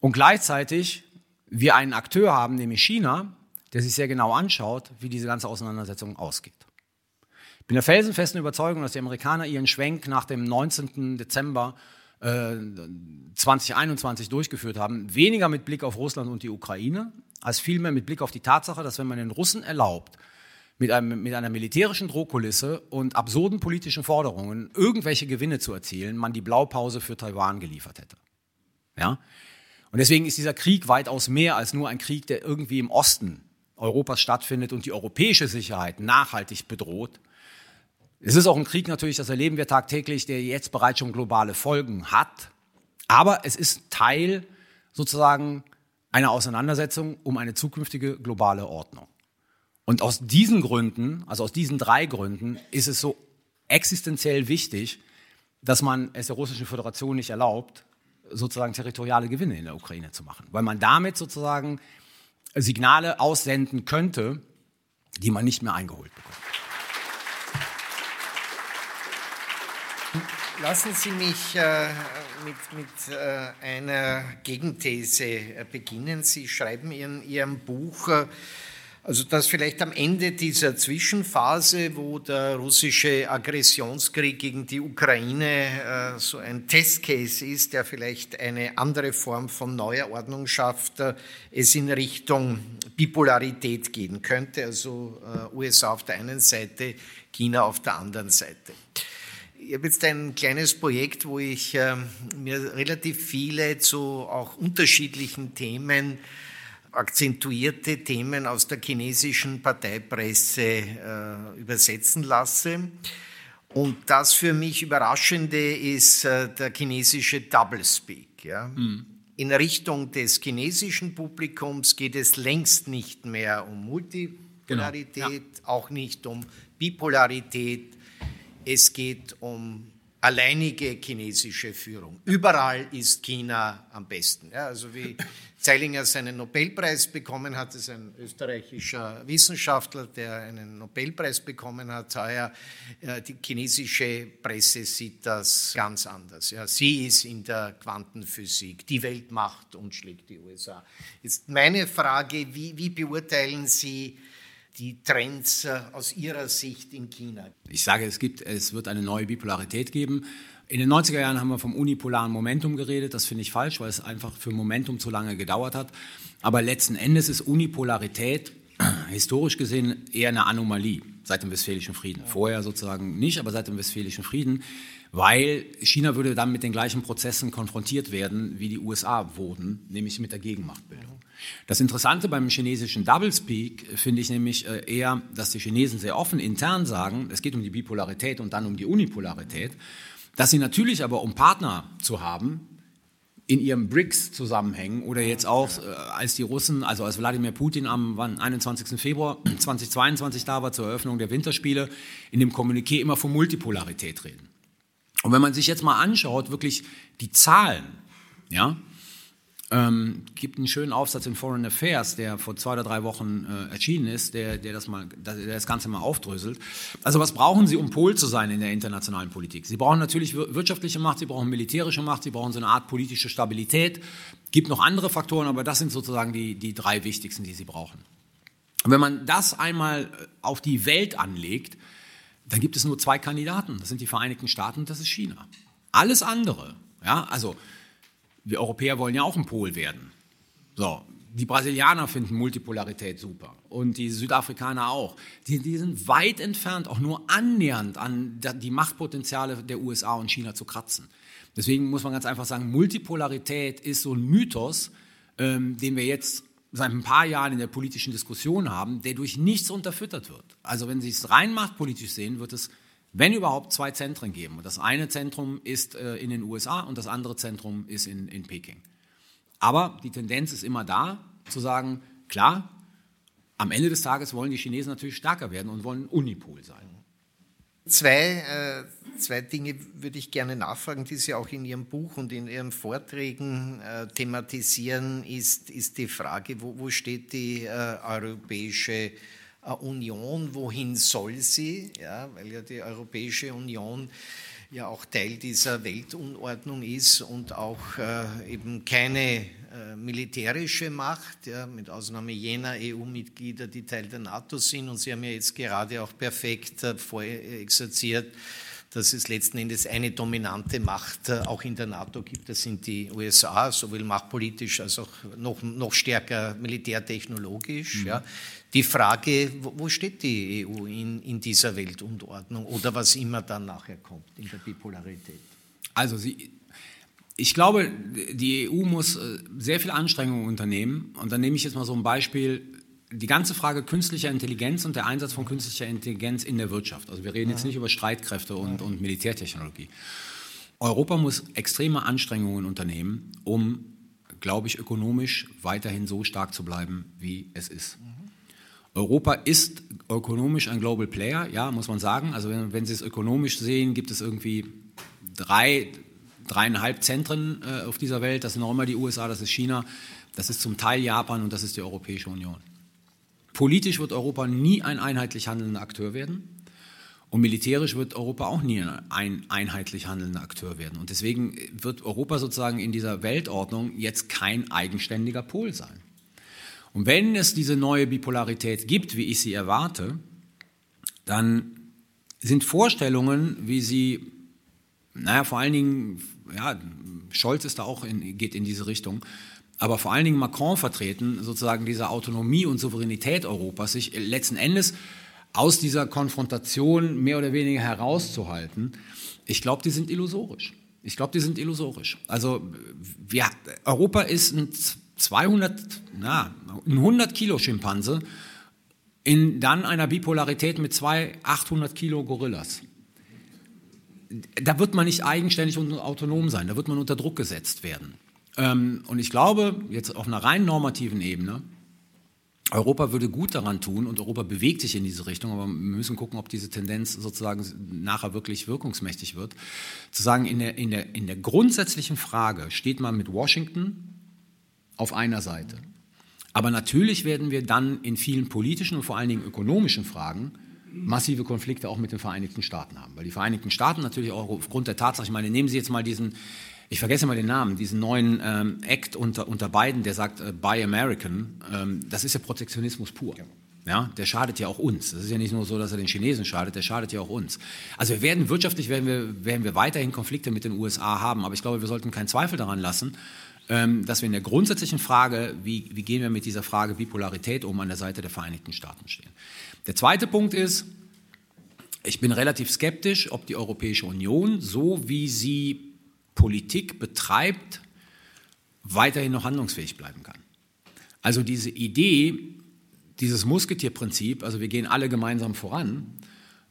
Und gleichzeitig wir einen Akteur haben, nämlich China, der sich sehr genau anschaut, wie diese ganze Auseinandersetzung ausgeht. Ich bin der felsenfesten Überzeugung, dass die Amerikaner ihren Schwenk nach dem 19. Dezember äh, 2021 durchgeführt haben, weniger mit Blick auf Russland und die Ukraine, als vielmehr mit Blick auf die Tatsache, dass wenn man den Russen erlaubt, mit, einem, mit einer militärischen Drohkulisse und absurden politischen Forderungen irgendwelche Gewinne zu erzielen, man die Blaupause für Taiwan geliefert hätte. Ja? Und deswegen ist dieser Krieg weitaus mehr als nur ein Krieg, der irgendwie im Osten Europas stattfindet und die europäische Sicherheit nachhaltig bedroht. Es ist auch ein Krieg natürlich, das erleben wir tagtäglich, der jetzt bereits schon globale Folgen hat. Aber es ist Teil sozusagen einer Auseinandersetzung um eine zukünftige globale Ordnung. Und aus diesen Gründen, also aus diesen drei Gründen, ist es so existenziell wichtig, dass man es der Russischen Föderation nicht erlaubt, sozusagen territoriale Gewinne in der Ukraine zu machen. Weil man damit sozusagen Signale aussenden könnte, die man nicht mehr eingeholt bekommt. Lassen Sie mich äh, mit, mit äh, einer Gegenthese äh, beginnen. Sie schreiben in Ihrem Buch, äh, also dass vielleicht am Ende dieser Zwischenphase, wo der russische Aggressionskrieg gegen die Ukraine äh, so ein Testcase ist, der vielleicht eine andere Form von neuer Ordnung schafft, äh, es in Richtung Bipolarität gehen könnte, also äh, USA auf der einen Seite, China auf der anderen Seite. Ich habe jetzt ein kleines Projekt, wo ich äh, mir relativ viele zu auch unterschiedlichen Themen akzentuierte Themen aus der chinesischen Parteipresse äh, übersetzen lasse. Und das für mich Überraschende ist äh, der chinesische Doublespeak. Ja? Mhm. In Richtung des chinesischen Publikums geht es längst nicht mehr um Multipolarität, genau. ja. auch nicht um Bipolarität. Es geht um alleinige chinesische Führung. Überall ist China am besten. Ja, also wie Zeilinger seinen Nobelpreis bekommen hat, ist ein österreichischer Wissenschaftler, der einen Nobelpreis bekommen hat. Heuer, die chinesische Presse sieht das ganz anders. Ja, sie ist in der Quantenphysik die Weltmacht und schlägt die USA. Jetzt meine Frage, wie, wie beurteilen Sie die Trends äh, aus Ihrer Sicht in China? Ich sage, es, gibt, es wird eine neue Bipolarität geben. In den 90er Jahren haben wir vom unipolaren Momentum geredet. Das finde ich falsch, weil es einfach für Momentum zu lange gedauert hat. Aber letzten Endes ist Unipolarität historisch gesehen eher eine Anomalie. seit dem Westfälischen Frieden. Vorher sozusagen nicht, aber seit dem Westfälischen Frieden, weil China würde dann mit den gleichen Prozessen konfrontiert werden, wie die USA wurden, nämlich mit der Gegenmachtbildung. Das Interessante beim chinesischen Doublespeak finde ich nämlich äh, eher, dass die Chinesen sehr offen intern sagen, es geht um die Bipolarität und dann um die Unipolarität, dass sie natürlich aber, um Partner zu haben, in ihrem BRICS-Zusammenhängen oder jetzt auch, äh, als die Russen, also als Wladimir Putin am wann, 21. Februar 2022 da war zur Eröffnung der Winterspiele, in dem Kommuniqué immer von Multipolarität reden. Und wenn man sich jetzt mal anschaut, wirklich die Zahlen, ja, ähm, gibt einen schönen Aufsatz in Foreign Affairs, der vor zwei oder drei Wochen äh, erschienen ist, der, der, das mal, der das Ganze mal aufdröselt. Also was brauchen Sie, um Pol zu sein in der internationalen Politik? Sie brauchen natürlich wirtschaftliche Macht, Sie brauchen militärische Macht, Sie brauchen so eine Art politische Stabilität. Gibt noch andere Faktoren, aber das sind sozusagen die, die drei wichtigsten, die Sie brauchen. Und wenn man das einmal äh, auf die Welt anlegt, dann gibt es nur zwei Kandidaten. Das sind die Vereinigten Staaten und das ist China. Alles andere, ja, also wir Europäer wollen ja auch ein Pol werden. So, die Brasilianer finden Multipolarität super und die Südafrikaner auch. Die, die, sind weit entfernt, auch nur annähernd an die Machtpotenziale der USA und China zu kratzen. Deswegen muss man ganz einfach sagen, Multipolarität ist so ein Mythos, ähm, den wir jetzt seit ein paar Jahren in der politischen Diskussion haben, der durch nichts unterfüttert wird. Also wenn Sie es rein machtpolitisch sehen, wird es wenn überhaupt, zwei Zentren geben. das eine Zentrum ist äh, in den USA und das andere Zentrum ist in, in Peking. Aber die Tendenz ist immer da, zu sagen, klar, am Ende des Tages wollen die Chinesen natürlich stärker werden und wollen Unipol sein. Zwei, äh, zwei Dinge würde ich gerne nachfragen, die Sie auch in Ihrem Buch und in Ihren Vorträgen äh, thematisieren, ist, ist die Frage, wo, wo steht die äh, europäische Union, wohin soll sie? Ja, weil ja die Europäische Union ja auch Teil dieser Weltunordnung ist und auch äh, eben keine äh, militärische Macht, ja, mit Ausnahme jener EU-Mitglieder, die Teil der NATO sind. Und Sie haben ja jetzt gerade auch perfekt äh, vorexerziert, dass es letzten Endes eine dominante Macht äh, auch in der NATO gibt. Das sind die USA, sowohl machtpolitisch als auch noch, noch stärker militärtechnologisch. Mhm. Ja. Die Frage, wo steht die EU in, in dieser Weltordnung oder was immer dann nachher kommt in der Bipolarität? Also sie, ich glaube, die EU muss äh, sehr viel Anstrengungen unternehmen. Und dann nehme ich jetzt mal so ein Beispiel die ganze Frage künstlicher Intelligenz und der Einsatz von künstlicher Intelligenz in der Wirtschaft. Also wir reden jetzt nicht über Streitkräfte und, und Militärtechnologie. Europa muss extreme Anstrengungen unternehmen, um, glaube ich, ökonomisch weiterhin so stark zu bleiben, wie es ist. Europa ist ökonomisch ein Global Player, ja, muss man sagen. Also wenn, wenn Sie es ökonomisch sehen, gibt es irgendwie drei, dreieinhalb Zentren äh, auf dieser Welt. Das sind auch immer die USA, das ist China, das ist zum Teil Japan und das ist die Europäische Union. Politisch wird Europa nie ein einheitlich handelnder Akteur werden. Und militärisch wird Europa auch nie ein einheitlich handelnder Akteur werden. Und deswegen wird Europa sozusagen in dieser Weltordnung jetzt kein eigenständiger Pol sein. Und wenn es diese neue Bipolarität gibt, wie ich sie erwarte, dann sind Vorstellungen, wie sie, naja, vor allen Dingen, ja, Scholz ist da auch in, geht in diese Richtung, aber vor allen Dingen Macron vertreten, sozusagen diese Autonomie und Souveränität Europas, sich letzten Endes aus dieser Konfrontation mehr oder weniger herauszuhalten, ich glaube, die sind illusorisch. Ich glaube, die sind illusorisch. Also wir, Europa ist ein 200, na, ein 100 Kilo Schimpanse in dann einer Bipolarität mit zwei 800 Kilo Gorillas. Da wird man nicht eigenständig und autonom sein, da wird man unter Druck gesetzt werden. Ähm, und ich glaube, jetzt auf einer rein normativen Ebene, Europa würde gut daran tun und Europa bewegt sich in diese Richtung, aber wir müssen gucken, ob diese Tendenz sozusagen nachher wirklich wirkungsmächtig wird. Zu sagen, in der, in der, in der grundsätzlichen Frage steht man mit Washington auf einer Seite. Aber natürlich werden wir dann in vielen politischen und vor allen Dingen ökonomischen Fragen massive Konflikte auch mit den Vereinigten Staaten haben. Weil die Vereinigten Staaten natürlich auch aufgrund der Tatsache, ich meine, nehmen Sie jetzt mal diesen ich vergesse mal den Namen, diesen neuen ähm, Act unter, unter Biden, der sagt äh, Buy American, ähm, das ist ja Protektionismus pur. Ja, der schadet ja auch uns. Das ist ja nicht nur so, dass er den Chinesen schadet, der schadet ja auch uns. Also wir werden wirtschaftlich werden wir, werden wir weiterhin Konflikte mit den USA haben, aber ich glaube, wir sollten keinen Zweifel daran lassen, ähm, dass wir in der grundsätzlichen Frage, wie, wie gehen wir mit dieser Frage Bipolarität um, an der Seite der Vereinigten Staaten stehen. Der zweite Punkt ist, Ich bin relativ skeptisch, ob die Europäische Union, so wie sie Politik betreibt, weiterhin noch handlungsfähig bleiben kann. Also diese Idee, dieses Musketierprinzip, also wir gehen alle gemeinsam voran,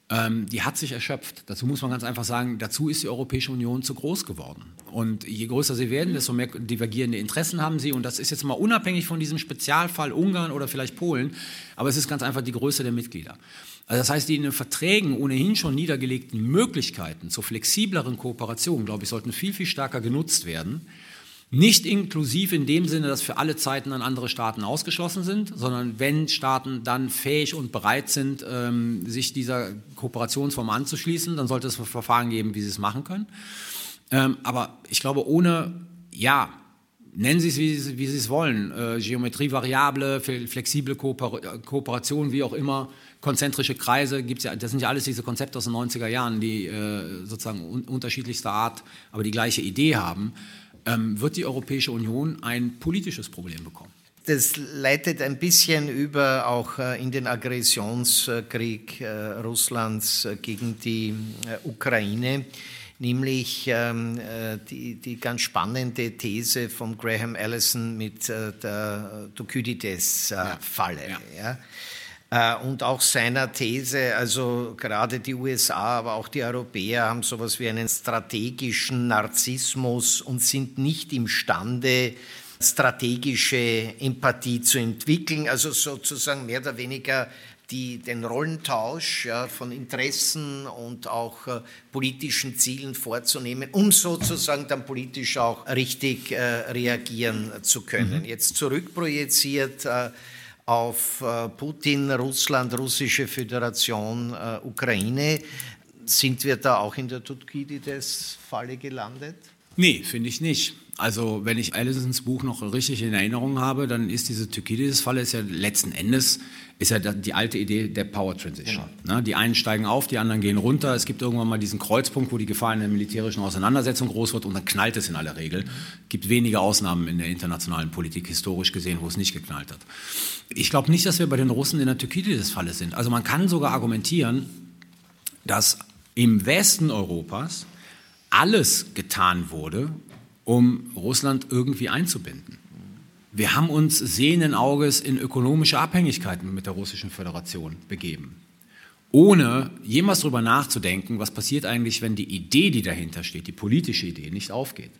ähm, die hat sich erschöpft. Dazu muss man ganz einfach sagen, dazu ist die Europäische Union zu groß geworden. Und je größer sie werden, desto mehr divergierende Interessen haben sie. Und das ist jetzt mal unabhängig von diesem Spezialfall Ungarn oder vielleicht Polen, aber es ist ganz einfach die Größe der Mitglieder. Also das heißt, die in den Verträgen ohnehin schon niedergelegten Möglichkeiten zur flexibleren Kooperation, glaube ich, sollten viel, viel stärker genutzt werden. Nicht inklusiv in dem Sinne, dass für alle Zeiten dann andere Staaten ausgeschlossen sind, sondern wenn Staaten dann fähig und bereit sind, ähm, sich dieser Kooperationsform anzuschließen, dann sollte es Verfahren geben, wie sie es machen können. Ähm, aber ich glaube, ohne, ja, nennen Sie es, wie Sie, wie sie es wollen, äh, Geometrie flexible Kooper Kooperation, wie auch immer, konzentrische Kreise, gibt's ja, das sind ja alles diese Konzepte aus den 90er Jahren, die äh, sozusagen un unterschiedlichster Art, aber die gleiche Idee haben ähm, wird die Europäische Union ein politisches Problem bekommen. Das leitet ein bisschen über auch äh, in den Aggressionskrieg äh, Russlands äh, gegen die Ukraine, nämlich ähm, die, die ganz spannende These von Graham Allison mit der Thukydides-Falle. Ja. Ja. Äh, und auch seiner These, also gerade die USA, aber auch die Europäer haben sowas wie einen strategischen Narzissmus und sind nicht imstande, strategische Empathie zu entwickeln, also sozusagen mehr oder weniger die, den Rollentausch ja, von Interessen und auch äh, politischen Zielen vorzunehmen, um sozusagen dann politisch auch richtig äh, reagieren zu können. Mhm. Jetzt zurückprojiziert äh, auf äh, Putin, Russland, Russische Föderation, äh, Ukraine. Sind wir da auch in der Thukydides-Falle gelandet? Nee, finde ich nicht. Also wenn ich Allisons Buch noch richtig in Erinnerung habe, dann ist diese Thukydides-Falle ja letzten Endes ist ja die alte Idee der Power Transition. Genau. Ne? Die einen steigen auf, die anderen gehen runter. Es gibt irgendwann mal diesen Kreuzpunkt, wo die Gefahr in der militärischen Auseinandersetzung groß wird und dann knallt es in aller Regel. Es gibt wenige Ausnahmen in der internationalen Politik historisch gesehen, wo es nicht geknallt hat. Ich glaube nicht, dass wir bei den Russen in der Thukydides-Falle sind. Also man kann sogar argumentieren, dass im Westen Europas alles getan wurde, um Russland irgendwie einzubinden. Wir haben uns sehenden Auges in ökonomische Abhängigkeiten mit der Russischen Föderation begeben, ohne jemals darüber nachzudenken, was passiert eigentlich, wenn die Idee, die dahinter steht, die politische Idee, nicht aufgeht.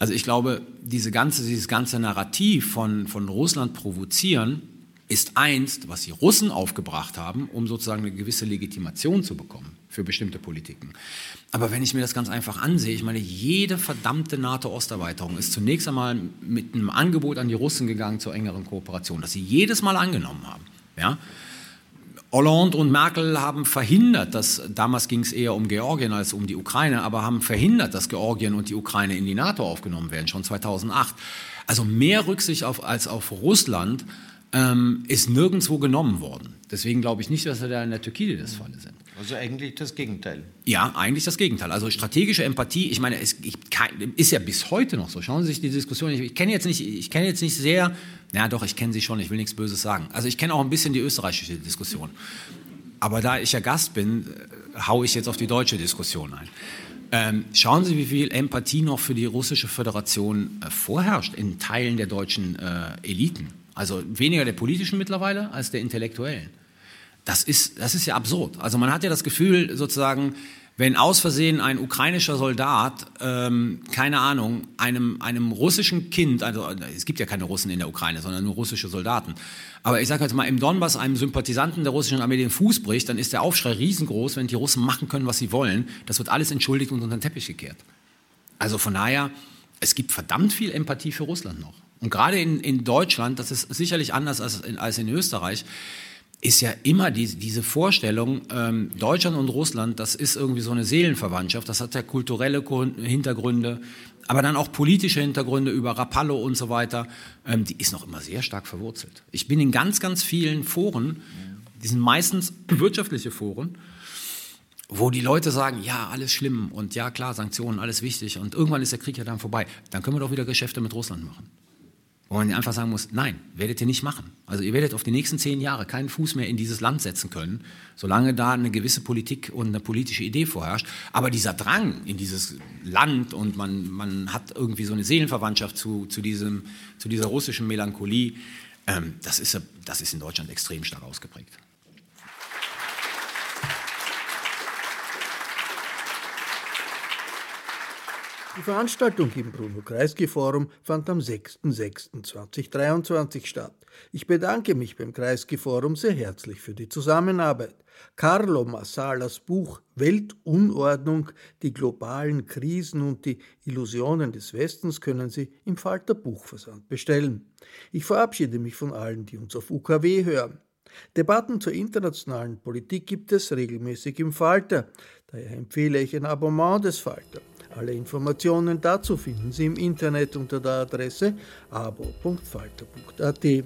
Also ich glaube, diese ganze, dieses ganze Narrativ von, von Russland provozieren ist einst, was die Russen aufgebracht haben, um sozusagen eine gewisse Legitimation zu bekommen für bestimmte Politiken. Aber wenn ich mir das ganz einfach ansehe, ich meine, jede verdammte NATO-Osterweiterung ist zunächst einmal mit einem Angebot an die Russen gegangen zur engeren Kooperation, das sie jedes Mal angenommen haben. Ja? Hollande und Merkel haben verhindert, dass, damals ging es eher um Georgien als um die Ukraine, aber haben verhindert, dass Georgien und die Ukraine in die NATO aufgenommen werden, schon 2008. Also mehr Rücksicht auf, als auf Russland ähm, ist nirgendwo genommen worden. Deswegen glaube ich nicht, dass wir da in der Türkei das Falle sind. Also eigentlich das Gegenteil. Ja, eigentlich das Gegenteil. Also strategische Empathie, ich meine, es ist ja bis heute noch so. Schauen Sie sich die Diskussion, ich, ich kenne jetzt nicht, ich kenne jetzt nicht sehr, na doch, ich kenne sie schon, ich will nichts Böses sagen. Also ich kenne auch ein bisschen die österreichische Diskussion. Aber da ich ja Gast bin, äh, haue ich jetzt auf die deutsche Diskussion ein. Ähm, schauen Sie, wie viel Empathie noch für die russische Föderation äh, vorherrscht in Teilen der deutschen äh, Eliten. Also weniger der politischen mittlerweile als der intellektuellen. Das ist, das ist ja absurd. Also man hat ja das Gefühl, sozusagen, wenn aus Versehen ein ukrainischer Soldat, ähm, keine Ahnung, einem, einem russischen Kind, also es gibt ja keine Russen in der Ukraine, sondern nur russische Soldaten, aber ich sage jetzt mal, im Donbass einem Sympathisanten der russischen Armee den Fuß bricht, dann ist der Aufschrei riesengroß, wenn die Russen machen können, was sie wollen. Das wird alles entschuldigt und unter den Teppich gekehrt. Also von daher, es gibt verdammt viel Empathie für Russland noch. Und gerade in, in Deutschland, das ist sicherlich anders als in, als in Österreich, ist ja immer die, diese Vorstellung, ähm, Deutschland und Russland, das ist irgendwie so eine Seelenverwandtschaft, das hat ja kulturelle Hintergründe, aber dann auch politische Hintergründe über Rapallo und so weiter, ähm, die ist noch immer sehr stark verwurzelt. Ich bin in ganz, ganz vielen Foren, die sind meistens wirtschaftliche Foren, wo die Leute sagen, ja, alles schlimm und ja, klar, Sanktionen, alles wichtig und irgendwann ist der Krieg ja dann vorbei. Dann können wir doch wieder Geschäfte mit Russland machen. Wo man einfach sagen muss, nein, werdet ihr nicht machen. Also ihr werdet auf die nächsten zehn Jahre keinen Fuß mehr in dieses Land setzen können, solange da eine gewisse Politik und eine politische Idee vorherrscht. Aber dieser Drang in dieses Land und man, man hat irgendwie so eine Seelenverwandtschaft zu, zu, diesem, zu dieser russischen Melancholie, ähm, das, ist, das ist in Deutschland extrem stark ausgeprägt. Die Veranstaltung im Bruno-Kreisky-Forum fand am 6.6.2023 statt. Ich bedanke mich beim Kreisky-Forum sehr herzlich für die Zusammenarbeit. Carlo Massalas Buch Weltunordnung, die globalen Krisen und die Illusionen des Westens können Sie im Falter Buchversand bestellen. Ich verabschiede mich von allen, die uns auf UKW hören. Debatten zur internationalen Politik gibt es regelmäßig im Falter. Daher empfehle ich ein Abonnement des Falter. Alle Informationen dazu finden Sie im Internet unter der Adresse abo.falter.at.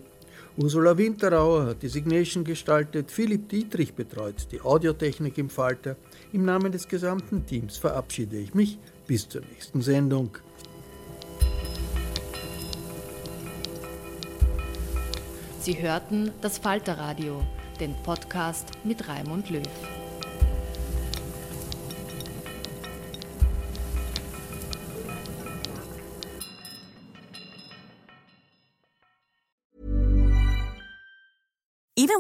Ursula Winterauer hat die Signation gestaltet, Philipp Dietrich betreut die Audiotechnik im Falter. Im Namen des gesamten Teams verabschiede ich mich bis zur nächsten Sendung. Sie hörten das Falterradio, den Podcast mit Raimund Löw.